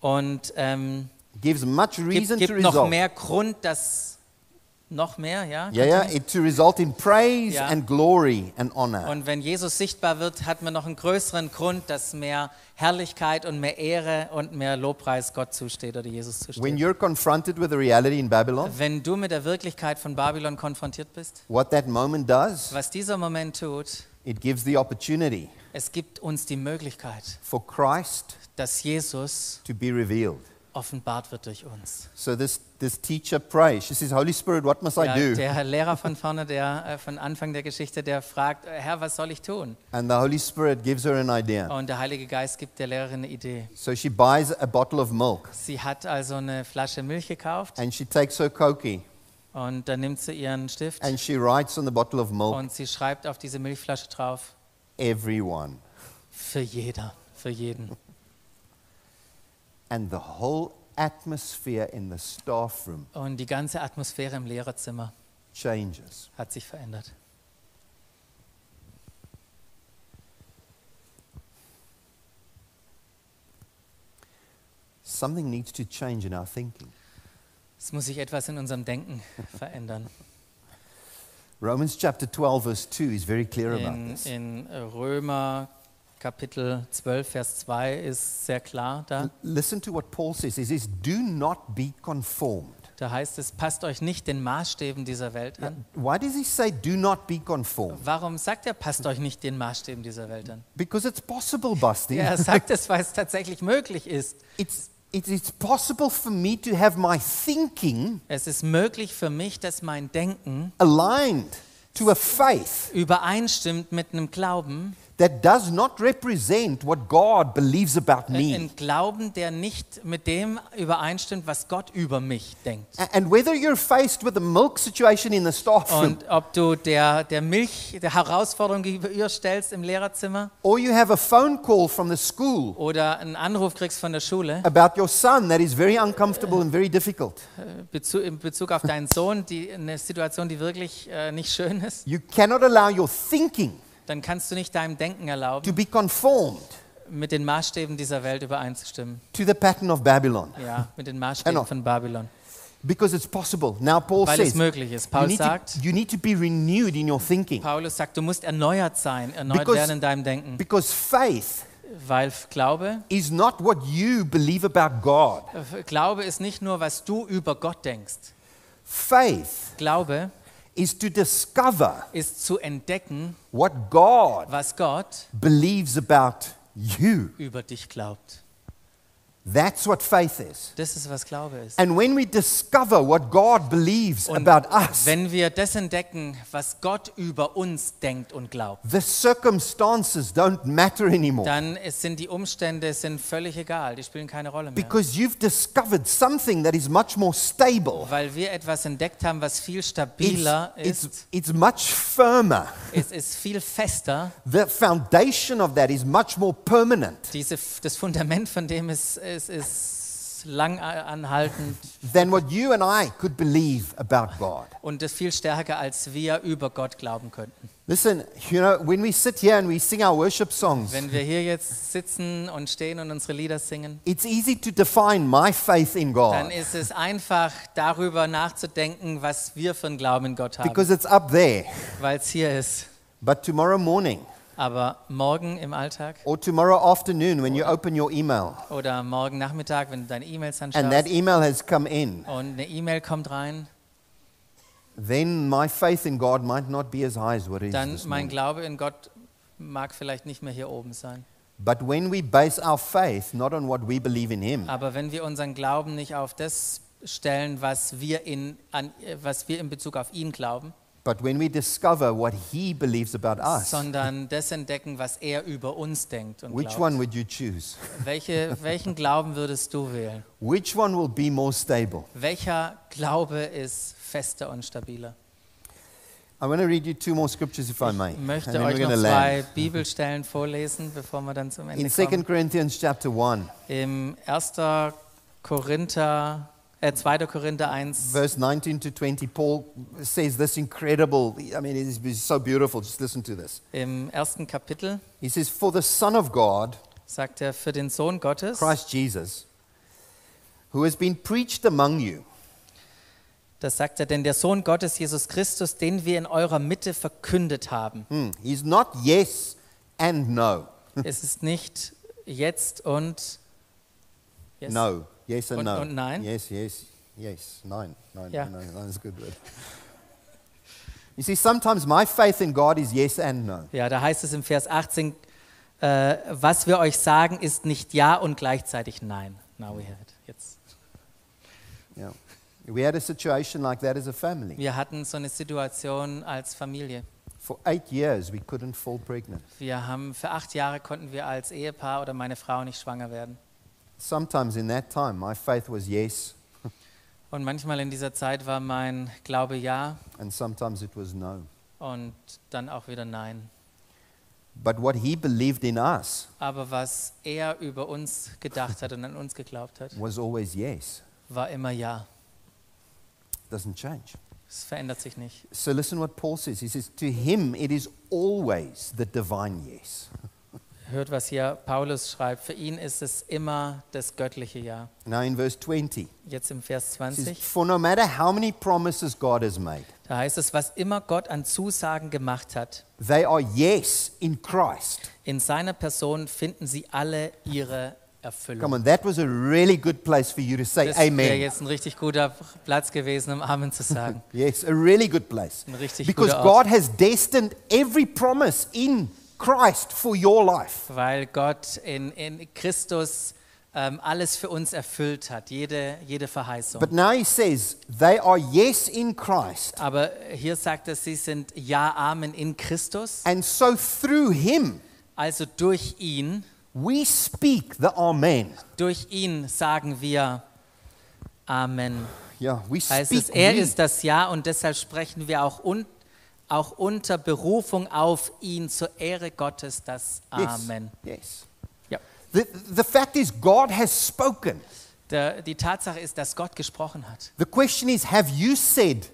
und ähm, Gives much gibt, reason to gibt noch result. mehr Grund, dass noch mehr, ja? Yeah, yeah, it, to result in praise Ja. and glory and honor. Und wenn Jesus sichtbar wird, hat man noch einen größeren Grund, dass mehr Herrlichkeit und mehr Ehre und mehr Lobpreis Gott zusteht oder Jesus When zusteht. you're confronted with the reality in Babylon, Wenn du mit der Wirklichkeit von Babylon konfrontiert bist, what that moment does, was dieser Moment tut, it gives the opportunity es gibt uns die Möglichkeit, for Christ dass Jesus to be revealed. Offenbart wird durch uns. So this, this teacher prays. She says, Holy Spirit, what must I Ja, do? der Lehrer von vorne, der äh, von Anfang der Geschichte, der fragt, äh, Herr, was soll ich tun? And the Holy Spirit gives her an idea. Und der Heilige Geist gibt der Lehrerin eine Idee. So she buys a bottle of milk Sie hat also eine Flasche Milch gekauft and she takes her Koki und dann nimmt sie ihren Stift and she writes on the bottle of milk, und sie schreibt auf diese Milchflasche drauf, everyone. für jeder, für jeden. And the whole atmosphere in the staff room Und die ganze Atmosphäre im Lehrerzimmer changes. hat sich verändert. Something needs to change in our thinking. Es muss sich etwas in unserem Denken verändern. Romans chapter 12, verse 2 is very clear about In, this. in Römer Kapitel 12, Vers 2 ist sehr klar da. Listen to what Paul says. He says, Do not be conformed. Da heißt es, passt euch nicht den Maßstäben dieser Welt an. Why does he say, Do not be conformed? Warum sagt er, passt euch nicht den Maßstäben dieser Welt an? Because it's possible, Basti. Ja, er sagt es, weil es tatsächlich möglich ist. It's, it's, it's possible for me to have my thinking Es ist möglich für mich, dass mein Denken aligned to a faith übereinstimmt mit einem Glauben, that does not represent what God believes about me. Ein Glauben, der nicht mit dem übereinstimmt, was Gott über mich denkt. And whether you're faced with a milk situation in the staff room Und ob du der, der Milch, der Herausforderung gegenüberstellst im Lehrerzimmer or you have a phone call from the school oder einen Anruf kriegst von der Schule about your son that is very uncomfortable and very difficult, äh, Bezu in Bezug auf deinen Sohn, die, eine Situation, die wirklich äh, nicht schön ist, you cannot allow your thinking dann kannst du nicht deinem Denken erlauben, to be conformed mit den Maßstäben dieser Welt übereinzustimmen. to the pattern of Babylon Ja, mit den Maßstäben von Babylon. because it's possible. Now, Paul Weil says es möglich ist. you Paul to, sagt, you need to be renewed in your thinking Paulus sagt, du musst erneuert sein, erneuert Because- werden in deinem Denken. because faith Weil Glaube, is not what you believe about God. Glaube ist nicht nur, was du über Gott denkst. Faith Glaube is to discover ist zu entdecken, what God was Gott believes about you. über dich glaubt. That's what faith is. Das ist, was Glaube ist. And when we discover what God believes Und about us, wenn wir das entdecken, was Gott über uns denkt und glaubt, the circumstances don't matter anymore. dann sind die Umstände sind völlig egal, die spielen keine Rolle mehr. Because you've discovered something that is much more stable. Weil wir etwas entdeckt haben, was viel It's, stabiler it's, ist, it's much firmer. es ist viel fester. The foundation of that is much more permanent Diese, das Fundament von dem ist, ist, ist than what you and I could believe about God. und ist viel stärker, als wir über Gott glauben könnten. Listen, you know, when we sit here and we sing our worship songs, Wenn wir hier jetzt sitzen und stehen und unsere Lieder singen, it's easy to define my faith in God dann ist es einfach darüber nachzudenken, was wir für einen Glauben in Gott haben, because it's up there. weil es hier ist. But tomorrow morning Aber morgen im Alltag? Or tomorrow afternoon when you open your email. Oder morgen Nachmittag, wenn du deine E-Mails and that anschaust email has come in, und eine E-Mail kommt rein, then my faith in God might not be as high as what it is dann mein. Glaube in Gott mag vielleicht nicht mehr hier oben sein. But when we base our faith not on what we believe in Him, Aber wenn wir unseren Glauben nicht auf das stellen, was wir in, an, äh, was wir in Bezug auf ihn glauben, but when we discover what He believes about us, sondern das entdecken, was er über uns denkt und which glaubt. one would you choose? Welche, welchen Glauben würdest du wählen? Which one will be more stable? Welcher Glaube ist fester und stabiler? I want to read you two more scriptures, if I may. Ich möchte euch noch zwei. Bibelstellen vorlesen, bevor wir dann zum Ende In 2 kommen. Corinthians chapter 1, Im 1. Korinther, 2. Korinther 1, verse 19 to 20, Paul says this incredible, I mean, it is so beautiful. Just listen to this. im ersten Kapitel He says, For the Son of God, sagt er, für den Sohn Gottes, Christ Jesus, who has been preached among you, das sagt er, denn der Sohn Gottes, Jesus Christus, den wir in eurer Mitte verkündet haben. hmm, he's not yes and no. es ist nicht jetzt und yes. No. Yes and Und- no. und nein? Yes, yes, yes. Nine. Nine, Ja. nine, nine is a good word. You see, sometimes my faith in God is yes and no. Ja, da heißt es im Vers 18, äh, was wir euch sagen, ist nicht ja und gleichzeitig nein. Now we have it. Jetzt. Yeah. We had a situation like that as a family. Wir hatten so eine Situation als Familie. For eight years, we couldn't fall pregnant. Wir haben für acht Jahre konnten wir als Ehepaar oder meine Frau nicht schwanger werden. Sometimes in that time, my faith was yes, Und manchmal in dieser Zeit war mein Glaube ja and sometimes it was no. und dann auch wieder nein. But what he believed in us Aber was er über uns gedacht hat und an uns geglaubt hat, was always yes. war immer ja. Doesn't change. Es verändert sich nicht. So listen what Paul says. He says, To him it is always the divine yes. Hört, was hier Paulus schreibt. Für ihn ist es immer das göttliche Ja. Now in verse 20, Jetzt im Vers it says, 20, For no matter how many promises God has made, da heißt es, was immer Gott an Zusagen gemacht hat, they are yes in Christ. in seiner Person finden sie alle ihre Erfüllung. Come on, that was a really good place for you to say Das wäre amen. jetzt ein richtig guter Platz gewesen, um Amen zu sagen. Yes, a really good place. Ein richtig Because guter Ort. God has destined every promise in Christ for your life. Weil Gott in, in Christus ähm, alles für uns erfüllt hat, jede, jede Verheißung. But now he says they are yes in Christ. Aber hier sagt er, sie sind Ja, Amen in Christus. And so through him, Also durch ihn, we speak the Amen. durch ihn sagen wir Amen. Yeah, we Heißt speak. es, er we. ist das Ja und deshalb sprechen wir auch, un, auch unter Berufung auf ihn zur Ehre Gottes das Yes, Amen. Yes. Ja. The, the fact is, God has spoken. Der, die Tatsache ist, dass Gott gesprochen hat. The question is, have you said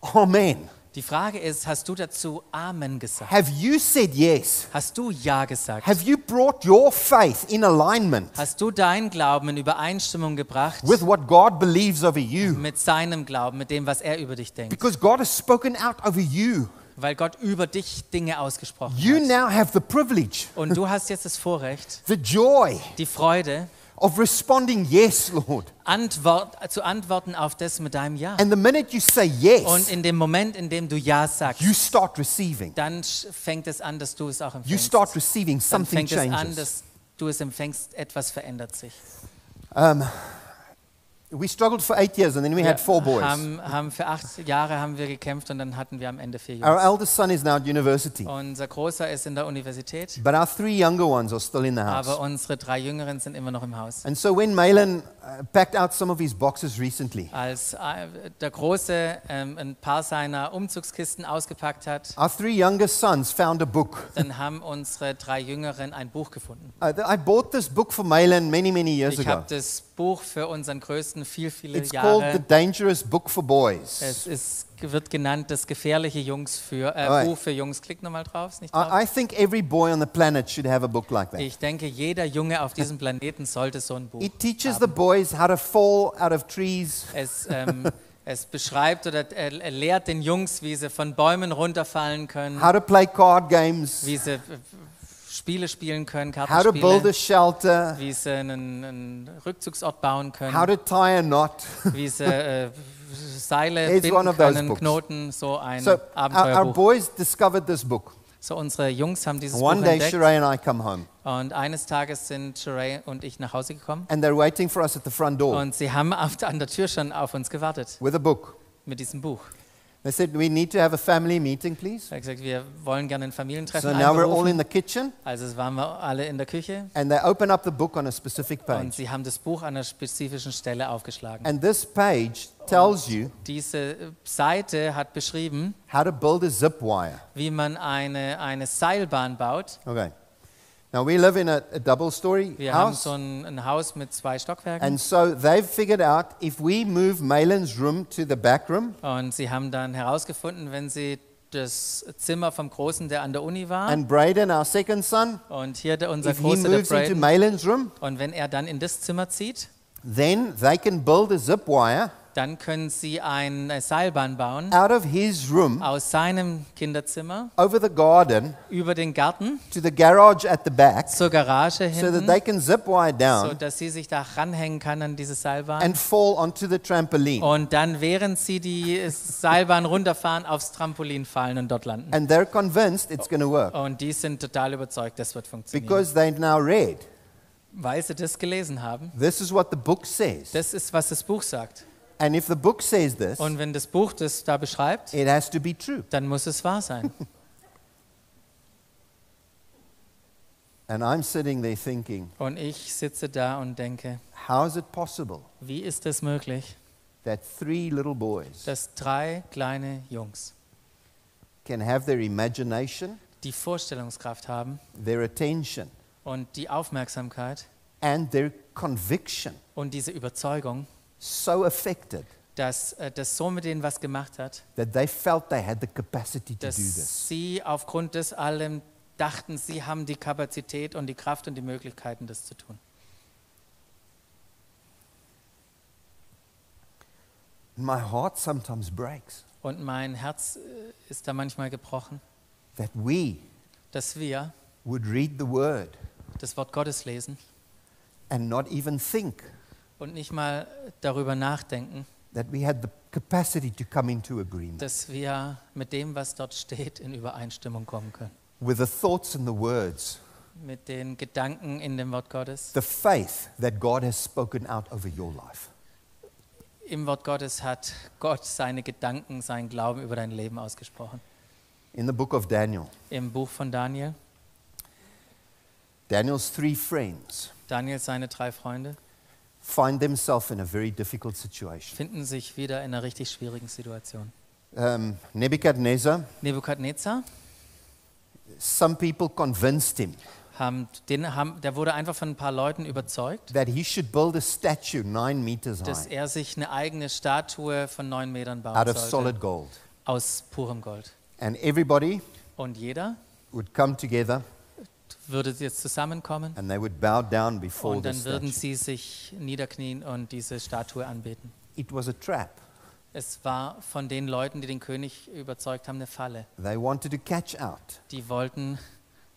Amen? Die Frage ist, hast du dazu Amen gesagt? Have you said yes? Hast du Ja gesagt? Have you brought your faith in alignment Hast du deinen Glauben in Übereinstimmung gebracht with what God believes over you? mit seinem Glauben, mit dem, was er über dich denkt? Because God has spoken out over you. Weil Gott über dich Dinge ausgesprochen You hat. now have the privilege, Und du hast jetzt das Vorrecht, the joy die Freude, of responding, Yes, Lord. Antwort, zu antworten auf das mit deinem Ja. And the minute you say Und yes, in dem Moment, in dem du Ja sagst, you start receiving. dann fängt es an, dass du es auch You start receiving, Dann something fängt es an, changes. dass du es empfängst, etwas verändert sich. Um, we struggled for eight years and then we had four boys. haben, haben für acht Jahre haben wir gekämpft und dann hatten wir am Ende vier Our Jungs. eldest son is now at university, Unser Großer ist in der Universität, but our three younger ones are still in the aber house. unsere drei Jüngeren sind immer noch im Haus. And so when Malin uh, packed out some of his boxes recently, Als äh, der Große ähm, ein paar seiner Umzugskisten ausgepackt hat, our three youngest sons found a book. dann haben unsere drei Jüngeren ein Buch gefunden. Uh, I bought this book for Malin many, many years Ich ago. habe das Buch für unseren Größten viel, viele It's called The Jahre. Dangerous Book for Boys. Es ist, wird genannt das gefährliche Jungs für, äh, Alright. Buch für Jungs. Klick nochmal drauf, ist nicht drauf. I, I think every boy on the planet should have a book like that. Ich denke, jeder Junge auf diesem Planeten sollte so ein Buch It teaches haben. the boys how to fall out of trees, Es, ähm, es beschreibt oder äh, lehrt den Jungs, wie sie von Bäumen runterfallen können, how to play card games, wie sie Spiele spielen können, how to build a Kartenspiele, shelter, wie sie einen, einen Rückzugsort bauen können, how to tie a knot. wie sie äh, Seile It's binden one of those können, books. Knoten, so ein So our, our Abenteuerbuch. boys discovered this book. So unsere Jungs haben dieses One Buch day, entdeckt Sheree and I come home, und eines Tages sind Sheree und ich nach Hause gekommen and they're waiting for us at the front door und sie haben auf, an der Tür schon auf uns gewartet with a book. mit diesem Buch. They said, We need to have a family meeting, please. Er hat gesagt, wir wollen gerne ein Familientreffen So now we're all in the kitchen, Also es waren wir alle in der Küche and they open up the book on a specific und page. sie haben das Buch an einer spezifischen Stelle aufgeschlagen. And this page tells you Diese äh, Seite hat beschrieben, how to build a zip wire. wie man eine, eine Seilbahn baut. Okay. Now we live in a, a double story Wir haben house. so ein, ein Haus mit zwei Stockwerken And so they've figured out if we move Malin's room to the back room und sie haben dann herausgefunden, wenn sie das Zimmer vom Großen, der an der Uni war, and Braden, our second son, und hier der, unser if he Großer, der moves into Braden, Malin's room, und wenn er dann in das Zimmer zieht, then they can build a zip wire dann können sie eine Seilbahn bauen out of his room aus seinem Kinderzimmer over the garden über den Garten to the garage at the back zur Garage so that hinten, they can zip wire so down dass sie sich da ranhängen kann an diese Seilbahn. and fall onto the trampoline. und dann, während sie die Seilbahn runterfahren, aufs Trampolin fallen und dort landen. And they're convinced it's going to work Und die sind total überzeugt, das wird funktionieren. because they've now read. weil sie das gelesen haben. This is what the book says. Das ist, was das Buch sagt. And if the book says this, Und wenn das Buch das da beschreibt, it has to be true. dann muss es wahr sein. And I'm sitting there thinking, Und ich sitze da und denke, how is it possible wie ist es möglich, that three little boys dass drei kleine Jungs can have their imagination, die Vorstellungskraft haben their attention, und die Aufmerksamkeit and their conviction und diese Überzeugung, so affected dass äh, das so mit denen was gemacht hat, that they felt they had the capacity to do this? dass sie aufgrund des allem dachten, sie haben die Kapazität und die Kraft und die Möglichkeiten, das zu tun. My heart sometimes breaks Und mein Herz äh, ist da manchmal gebrochen, that we dass wir would read the word das Wort Gottes lesen and not even think und nicht mal darüber nachdenken, that we had the capacity to come into agreement dass wir mit dem, was dort steht, in Übereinstimmung kommen können. with the thoughts and the words, Mit den Gedanken in dem Wort Gottes. the faith that God has spoken out over your life. Im Wort Gottes hat Gott seine Gedanken, seinen Glauben über dein Leben ausgesprochen. In the book of Daniel, Im Buch von Daniel, Daniel's three friends Daniel, seine drei Freunde, find themselves in a very difficult situation. finden sich wieder in einer richtig schwierigen Situation. Um, Nebuchadnezzar, Nebukadnezar, some people convinced him haben, den haben, der wurde einfach von ein paar Leuten überzeugt, that he should build a statue nine meters dass high er sich eine eigene Statue von neun Metern bauen out of sollte, solid gold. aus purem Gold. And everybody Und jeder would come together würde jetzt zusammenkommen and they would bow down before und dann würden sie sich niederknien und diese Statue anbeten. It was a trap. Es war von den Leuten, die den König überzeugt haben, eine Falle. They wanted to catch out Die wollten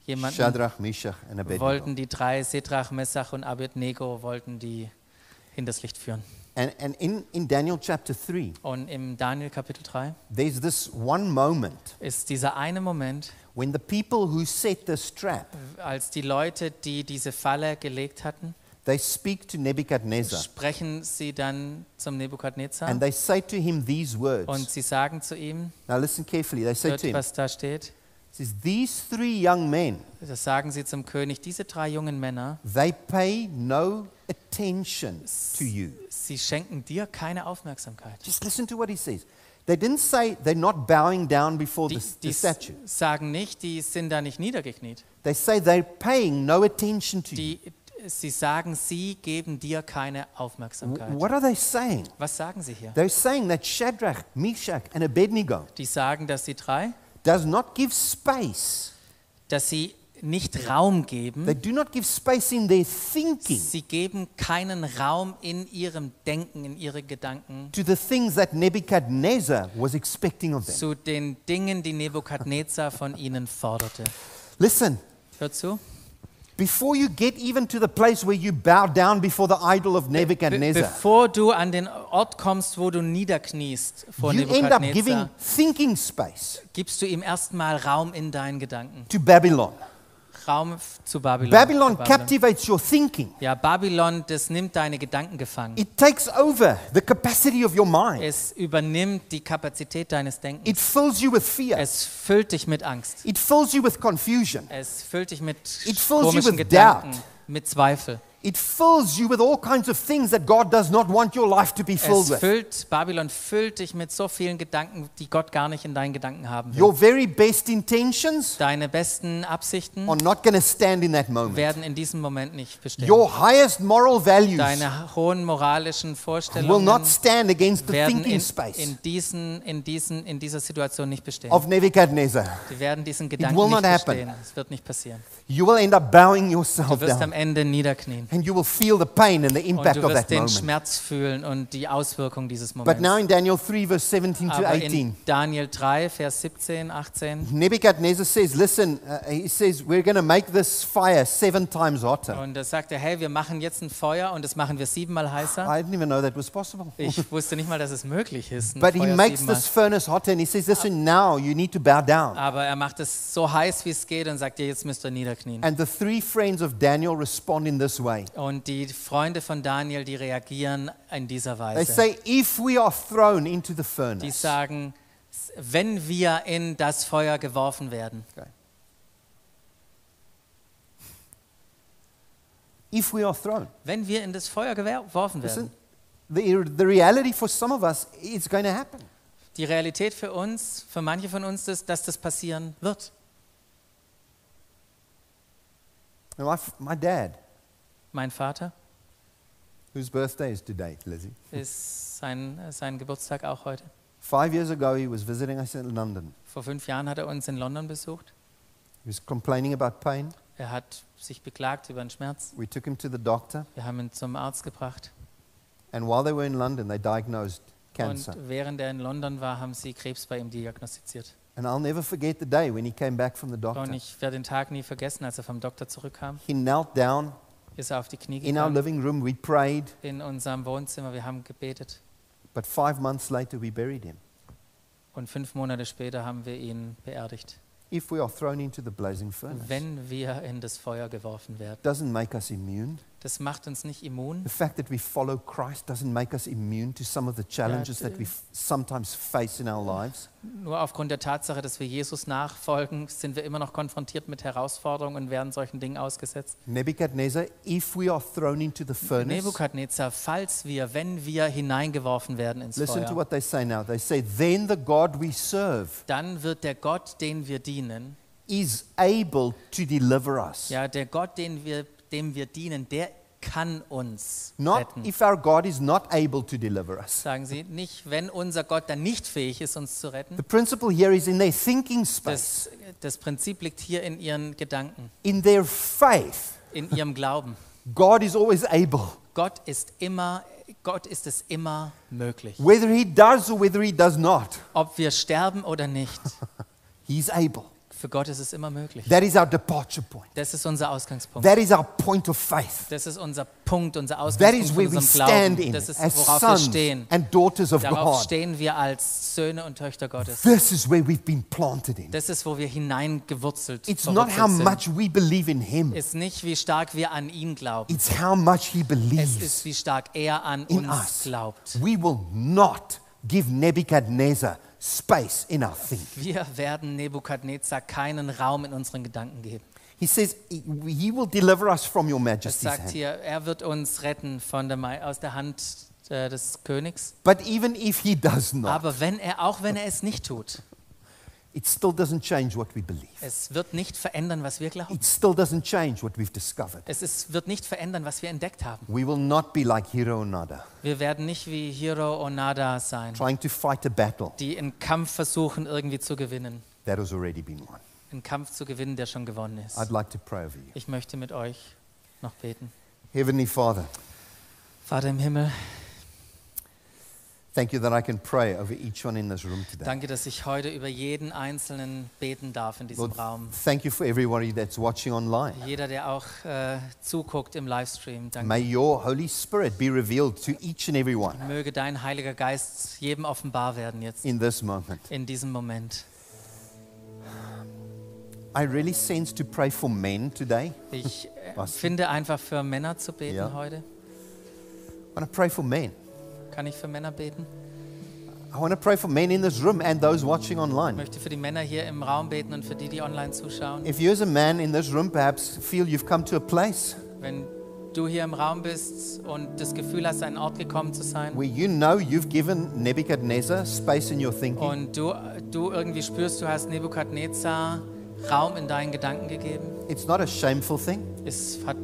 jemanden, Shadrach, Meshach, and Abednego. wollten die drei, Sedrach, Messach und Abednego, wollten die hinters Licht führen. And, and in, in Daniel chapter 3, Und im Daniel Kapitel 3 there's this one moment ist dieser eine Moment, when the people who set this trap, als die Leute, die diese Falle gelegt hatten, they speak to Nebuchadnezzar sprechen sie dann zum Nebukadnezar and they say to him these words. und sie sagen zu ihm, Now listen carefully. They say hört, to him, was da steht, says, These three young men, das sagen sie zum König, diese drei jungen Männer, they pay no attention to you. sie schenken dir keine Aufmerksamkeit. Just listen to what he says. They didn't say they're not bowing down before Die, the, die the statue. sagen nicht, die sind da nicht niedergekniet. They say they're paying no attention to you. Sie sagen, sie geben dir keine Aufmerksamkeit. What are they saying? Was sagen sie hier? They're saying that Shadrach, Meshach, and Abednego Die sagen, dass die drei, does not give space. dass sie nicht Raum They do not give space in their thinking Sie geben keinen Raum in ihrem Denken, in ihre Gedanken to the things that Nebuchadnezzar was expecting of them. zu den Dingen, die Nebukadnezar von ihnen forderte. Listen, Hört zu. before you get even to the place where you bow down before the idol of Be Nebuchadnezzar, bevor du an den Ort kommst, wo du niederkniest vor you end up giving thinking space gibst du ihm erstmal Raum in deinen Gedanken. to Babylon. Raum f- zu Babylon. Babylon Zu captivates your thinking. Ja, Babylon, das nimmt deine Gedanken gefangen. It takes over the capacity of your mind. Es übernimmt die Kapazität deines Denkens. It fills you with fear. Es füllt dich mit Angst. It fills you with confusion. Es füllt dich mit It fills you with Gedanken, doubt. mit Zweifel. It fills you with all kinds of things that God does not want your life to be filled Es with. füllt, Babylon füllt dich mit so vielen Gedanken, die Gott gar nicht in deinen Gedanken haben will. Your very best intentions Deine besten Absichten are not going to stand in that moment. werden in diesem Moment nicht bestehen. Your highest moral values Deine hohen moralischen will not Vorstellungen stand against the werden thinking in, space in, diesen, in, diesen, in dieser Situation nicht bestehen. of Nebuchadnezzar. Die werden diesen Gedanken nicht bestehen. Es wird nicht passieren. You will end up bowing Du yourself wirst am Ende niederknien. And you will feel the pain and the impact Und du of wirst that den moment. Schmerz fühlen und die Auswirkung dieses But now in Daniel 3, verse 17 to Aber 18, in Daniel 3, Vers 17, 18, Nebuchadnezzar says, Listen, uh, he says, we're going to make this fire seven times hotter. und er, hey, wir machen jetzt ein Feuer und das machen wir siebenmal heißer. I didn't even know that was possible. Ich wusste nicht mal, dass es möglich ist. But he makes siebenmal. this furnace hotter and he says, Listen, now you need to bow down. Aber er macht es so heiß, wie es geht und sagt, jetzt müsst ihr niederknien. And the three friends of Daniel respond in this way. Und die Freunde von Daniel, die reagieren in dieser They Weise. say, If we are thrown into the Die furnace, sagen, wenn wir in das Feuer geworfen werden, if we are thrown, wenn wir in das Feuer geworfen listen, werden, the, the reality for some of us, it's going to happen. die Realität für uns, für manche von uns ist, dass das passieren wird. My, my dad, Mein Vater whose birthday is today, Lizzie, ist sein, sein Geburtstag auch heute. five years ago he was visiting us in London. Vor fünf Jahren hat er uns in London besucht. He was complaining about pain. Er hat sich beklagt über den Schmerz. We took him to the doctor, Wir haben ihn zum Arzt gebracht. and while they were in London, they diagnosed cancer. Und während er in London war, haben sie Krebs bei ihm diagnostiziert. And I'll never forget the day when he came back from the doctor. Und ich werde den Tag nie vergessen, als er vom Doktor zurückkam, He knelt down ist er auf die Knie in our gegangen living room. We prayed, in unserem Wohnzimmer. Wir haben gebetet. but five months later, we buried him. Und fünf Monate später haben wir ihn beerdigt. If we are thrown into the blazing furnace, Wenn wir in das Feuer geworfen werden, doesn't make us immune. Das macht uns nicht immun. The fact that we follow Christ doesn't make us immune to some of the challenges that we f- sometimes face in our lives. Nur aufgrund der Tatsache, dass wir Jesus nachfolgen, sind wir immer noch konfrontiert mit Herausforderungen und werden solchen Dingen ausgesetzt. Nebuchadnezzar, if we are thrown into the furnace, Nebukadnezar, falls wir, wenn wir hineingeworfen werden ins listen to Feuer, what they say now. They say, Then the God we serve dann wird der Gott, den wir dienen, is able to deliver us. ja, der Gott, den wir, dem wir dienen, der kann uns Not retten. if our God is not able to deliver us. Sagen Sie, nicht, wenn unser Gott dann nicht fähig ist, uns zu retten. The principle here is in their thinking space, Das, das Prinzip liegt hier in ihren Gedanken, in their faith. in ihrem Glauben. God is always able. Gott ist immer, Gott ist es immer möglich. Whether he does or whether he does not, Ob wir sterben oder nicht, he's able. Für Gott ist es immer möglich. That is our departure point. Das ist unser Ausgangspunkt. That is our point of faith. Das ist unser Punkt, unser That Ausgangspunkt is where we unserem stand Glauben. in Das ist, as worauf wir sons stehen. and daughters of Darauf God. stehen wir als Söhne und Töchter Gottes. This is where we've been planted in. Das ist, wo wir hineingewurzelt It's not how verwurzelt much we believe in him. sind. Ist nicht, wie stark wir an ihn glauben. It's how much he Es believes ist, wie stark er an in uns us. glaubt. We will not give Nebuchadnezzar space in our thinking. Wir werden Nebukadnezar keinen Raum in unseren Gedanken geben. He says, He will deliver us from your Es majesty's sagt hand. hier, er wird uns retten von der, aus der Hand äh, des Königs. But even if he does not, Aber wenn er, auch wenn er es nicht tut, it still doesn't change what we believe. es wird nicht verändern, was wir glauben. It still doesn't change what we've discovered. Es ist, wird nicht verändern, was wir entdeckt haben. We will not be like Hiro Nada, Wir werden nicht wie Hiro Onada sein, trying to fight a battle die einen Kampf versuchen irgendwie zu gewinnen. that has already been won. Einen Kampf zu gewinnen, der schon gewonnen ist. I'd like to pray over you. Ich möchte mit euch noch beten. Heavenly Father, Vater im Himmel, danke, dass ich heute über jeden Einzelnen beten darf in diesem Lord, Raum. thank you for everybody that's watching online. Jeder, der auch äh, zuguckt im Livestream, danke. May your Holy Spirit be revealed to each and every one Möge dein Heiliger Geist jedem offenbar werden jetzt in this moment. in diesem Moment. I really sense to pray for men today. Ich äh, finde einfach für Männer zu beten Ja. heute. I want to pray for men. Kann ich für Männer beten? I want to pray for men in this room and those watching Ich online. möchte für die Männer hier im Raum beten und für die, die online zuschauen. If you as a man in this room perhaps feel you've come to a place Wenn du hier im Raum bist und das Gefühl hast, an einen Ort gekommen zu sein where you know you've given Nebuchadnezzar space in your thinking, und du, du irgendwie spürst, du hast Nebukadnezar Raum in deinen Gedanken gegeben, it's not a shameful thing. es hat,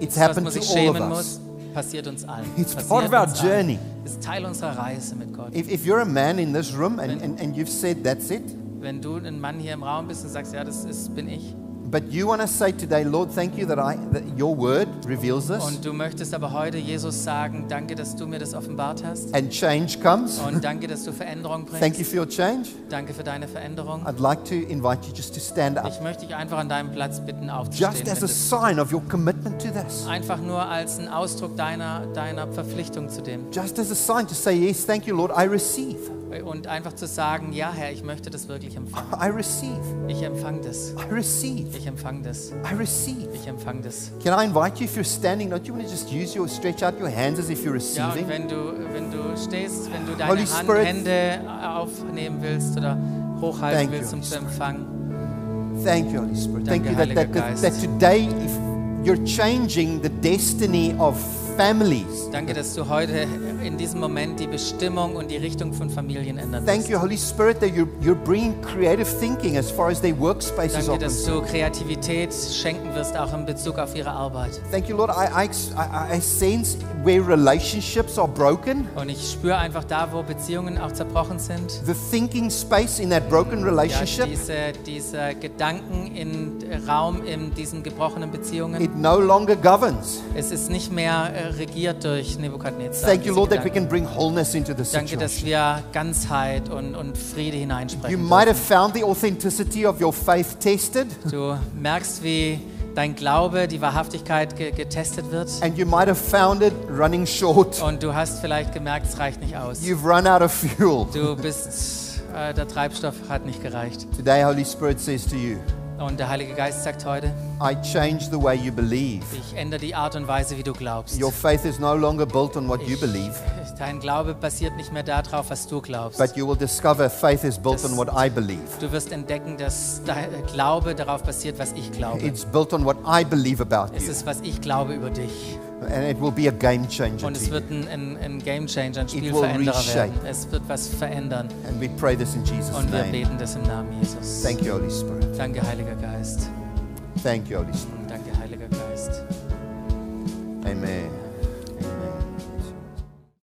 It's was happened man to sich all of schämen us. muss, passiert uns allen. It's part of our journey. Ist Teil unserer Reise mit Gott. If, if you're a man in this room and, and, and you've said, that's it, Wenn du ein Mann hier im Raum bist und sagst, ja, das ist, bin ich, but you want to say today, Lord, thank you that, I, that your word reveals this und du möchtest aber heute Jesus sagen, danke, dass du mir das offenbart hast and change comes, und danke, dass du Veränderung thank you for your change, Danke für deine Veränderung. I'd like to invite you just to stand up. Ich möchte dich einfach an deinem Platz bitten, aufzustehen. Just as a sign of your commitment to this. Einfach nur als ein Ausdruck deiner, deiner Verpflichtung zu dem. Just as a sign to say, yes, thank you, Lord, I receive. Und einfach zu sagen, ja Herr, ich möchte das wirklich empfangen. I receive. Ich empfange das. I receive. Ich empfange das. I receive. Ich empfange das. Can I invite you if you're standing? Don't you want to just use your stretch out your hands as if you're Ja, receiving? wenn du, wenn du stehst, wenn du deine Holy Hand, Spirit. Hände aufnehmen willst oder hochhalten Thank willst, um zu empfangen, Thank you, Holy Spirit. Thank Danke, you that, that, that, that today, if you're changing the destiny of families. danke, dass du heute in diesem Moment die Bestimmung und die Richtung von Familien ändern Thank you, Holy Spirit, that you're, you're bringing creative thinking as far as their workspaces are Danke, dass du Kreativität schenken wirst, auch in Bezug auf ihre Arbeit. Thank you, Lord. I, I, I, sense where relationships are broken, Und ich spüre einfach da, wo Beziehungen auch zerbrochen sind. the thinking space in that broken Ja, relationship, diese, diese Gedanken in Raum in diesen gebrochenen Beziehungen. it no longer governs. Es ist nicht mehr äh, regiert durch Nebukadnezar. Thank you, Lord, that we can bring wholeness into the Danke, dass wir Ganzheit und, und Friede You hineinsprechen. might have found the authenticity of your faith tested, Du merkst, wie dein Glaube, die Wahrhaftigkeit ge getestet wird. and you might have found it running short. Und du hast vielleicht gemerkt, es reicht nicht aus. You've run out of fuel. Du bist, äh, der Treibstoff hat nicht gereicht. Today, Holy Spirit says to you, Und der Heilige Geist sagt heute, I change the way you believe. Ich ändere die Art und Weise, wie du glaubst. Your faith is no longer built on what you believe, Dein Glaube basiert nicht mehr darauf, was du glaubst. but you will discover faith is built on what I believe. Du wirst entdecken, dass dein Glaube darauf basiert, was ich glaube. It's built on what I believe about Es you. ist, was ich glaube über dich. And it will be a game changer Und es wird ein, ein, ein Game Changer, ein Spielveränderer werden. Es wird was verändern. And we pray this in Jesus' Und wir name. beten das im Namen Jesus. Thank you, Holy Spirit. Danke, Heiliger Geist. Thank you, Holy Spirit. Danke, Heiliger Geist. Amen.